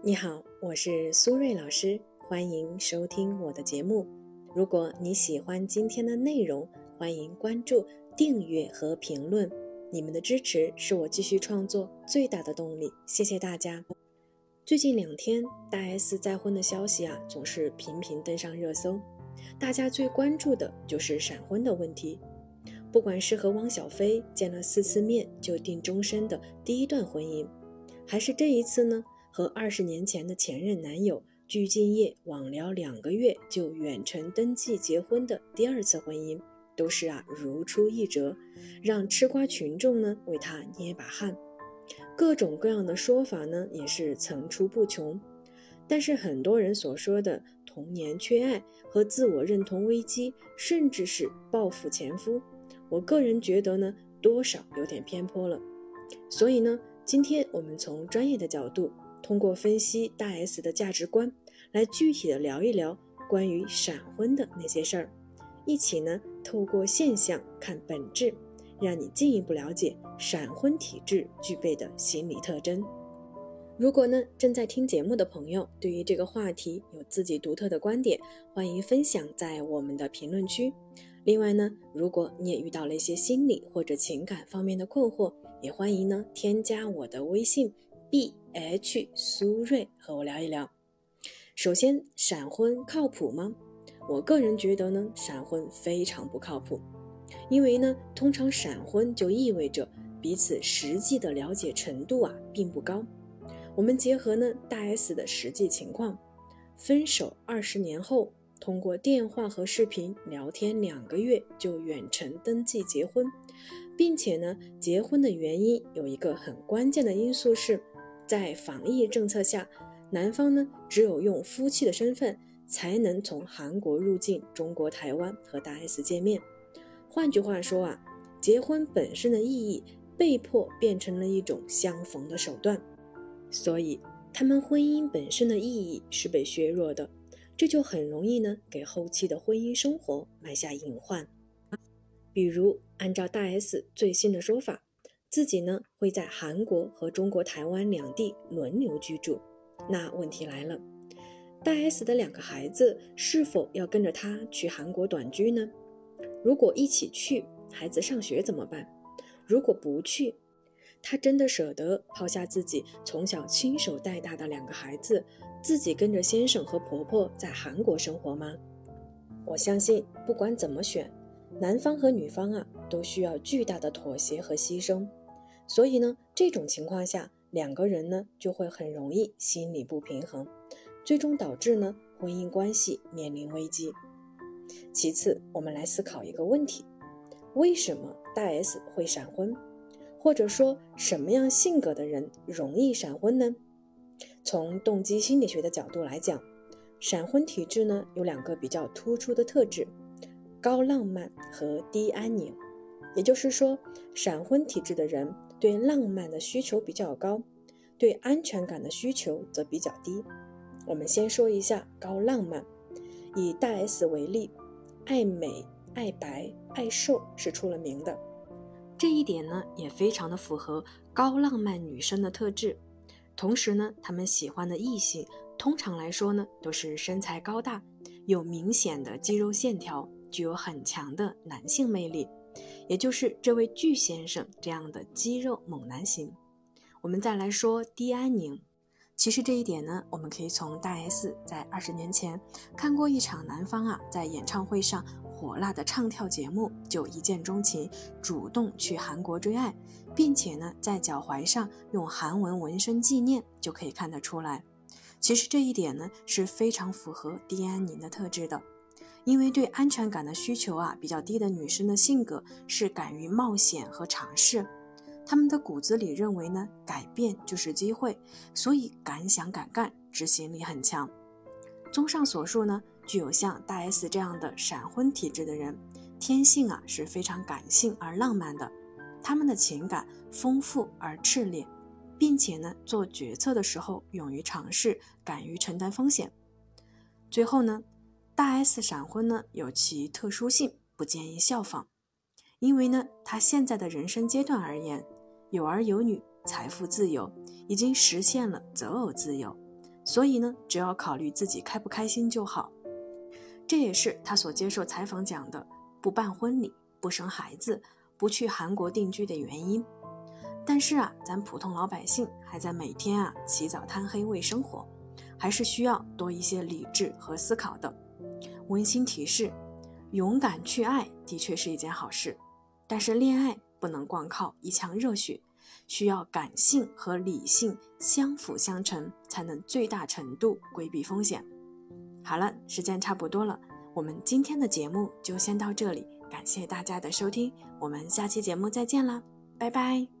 你好，我是苏瑞老师，欢迎收听我的节目。如果你喜欢今天的内容，欢迎关注、订阅和评论。你们的支持是我继续创作最大的动力，谢谢大家。最近两天，大 S 再婚的消息啊，总是频频登上热搜。大家最关注的就是闪婚的问题。不管是和汪小菲见了四次面就定终身的第一段婚姻，还是这一次呢和二十年前的前任男友鞠婧祎网聊两个月就远程登记结婚的第二次婚姻，都是啊如出一辙，让吃瓜群众呢为他捏把汗。各种各样的说法呢，也是层出不穷。但是很多人所说的童年缺爱和自我认同危机，甚至是报复前夫，我个人觉得呢，多少有点偏颇了。所以呢，今天我们从专业的角度，通过分析大 S 的价值观，来具体的聊一聊关于闪婚的那些事儿，一起呢，透过现象看本质。让你进一步了解闪婚体质具备的心理特征。如果呢正在听节目的朋友对于这个话题有自己独特的观点，欢迎分享在我们的评论区。另外呢，如果你也遇到了一些心理或者情感方面的困惑，也欢迎呢添加我的微信 b h 苏瑞和我聊一聊。首先，闪婚靠谱吗？我个人觉得呢，闪婚非常不靠谱。因为呢，通常闪婚就意味着彼此实际的了解程度啊并不高。我们结合呢大 S 的实际情况，分手二十年后，通过电话和视频聊天两个月就远程登记结婚，并且呢，结婚的原因有一个很关键的因素是，在防疫政策下，男方呢只有用夫妻的身份才能从韩国入境中国台湾和大 S 见面。换句话说啊，结婚本身的意义被迫变成了一种相逢的手段，所以他们婚姻本身的意义是被削弱的，这就很容易呢给后期的婚姻生活埋下隐患。比如，按照大 S 最新的说法，自己呢会在韩国和中国台湾两地轮流居住。那问题来了，大 S 的两个孩子是否要跟着他去韩国短居呢？如果一起去，孩子上学怎么办？如果不去，他真的舍得抛下自己从小亲手带大的两个孩子，自己跟着先生和婆婆在韩国生活吗？我相信，不管怎么选，男方和女方啊，都需要巨大的妥协和牺牲。所以呢，这种情况下，两个人呢就会很容易心理不平衡，最终导致呢婚姻关系面临危机。其次，我们来思考一个问题：为什么大 S 会闪婚？或者说，什么样性格的人容易闪婚呢？从动机心理学的角度来讲，闪婚体质呢有两个比较突出的特质：高浪漫和低安宁。也就是说，闪婚体质的人对浪漫的需求比较高，对安全感的需求则比较低。我们先说一下高浪漫，以大 S 为例。爱美、爱白、爱瘦是出了名的，这一点呢也非常的符合高浪漫女生的特质。同时呢，她们喜欢的异性通常来说呢都是身材高大、有明显的肌肉线条、具有很强的男性魅力，也就是这位巨先生这样的肌肉猛男型。我们再来说低安宁。其实这一点呢，我们可以从大 S 在二十年前看过一场男方啊在演唱会上火辣的唱跳节目，就一见钟情，主动去韩国追爱，并且呢在脚踝上用韩文纹身纪念，就可以看得出来。其实这一点呢是非常符合低安宁的特质的，因为对安全感的需求啊比较低的女生的性格是敢于冒险和尝试。他们的骨子里认为呢，改变就是机会，所以敢想敢干，执行力很强。综上所述呢，具有像大 S 这样的闪婚体质的人，天性啊是非常感性而浪漫的，他们的情感丰富而炽烈，并且呢，做决策的时候勇于尝试，敢于承担风险。最后呢，大 S 闪婚呢有其特殊性，不建议效仿，因为呢，她现在的人生阶段而言。有儿有女，财富自由，已经实现了择偶自由。所以呢，只要考虑自己开不开心就好。这也是他所接受采访讲的：不办婚礼、不生孩子、不去韩国定居的原因。但是啊，咱普通老百姓还在每天啊起早贪黑为生活，还是需要多一些理智和思考的。温馨提示：勇敢去爱的确是一件好事，但是恋爱不能光靠一腔热血，需要感性和理性相辅相成，才能最大程度规避风险。好了，时间差不多了，我们今天的节目就先到这里，感谢大家的收听，我们下期节目再见了，拜拜。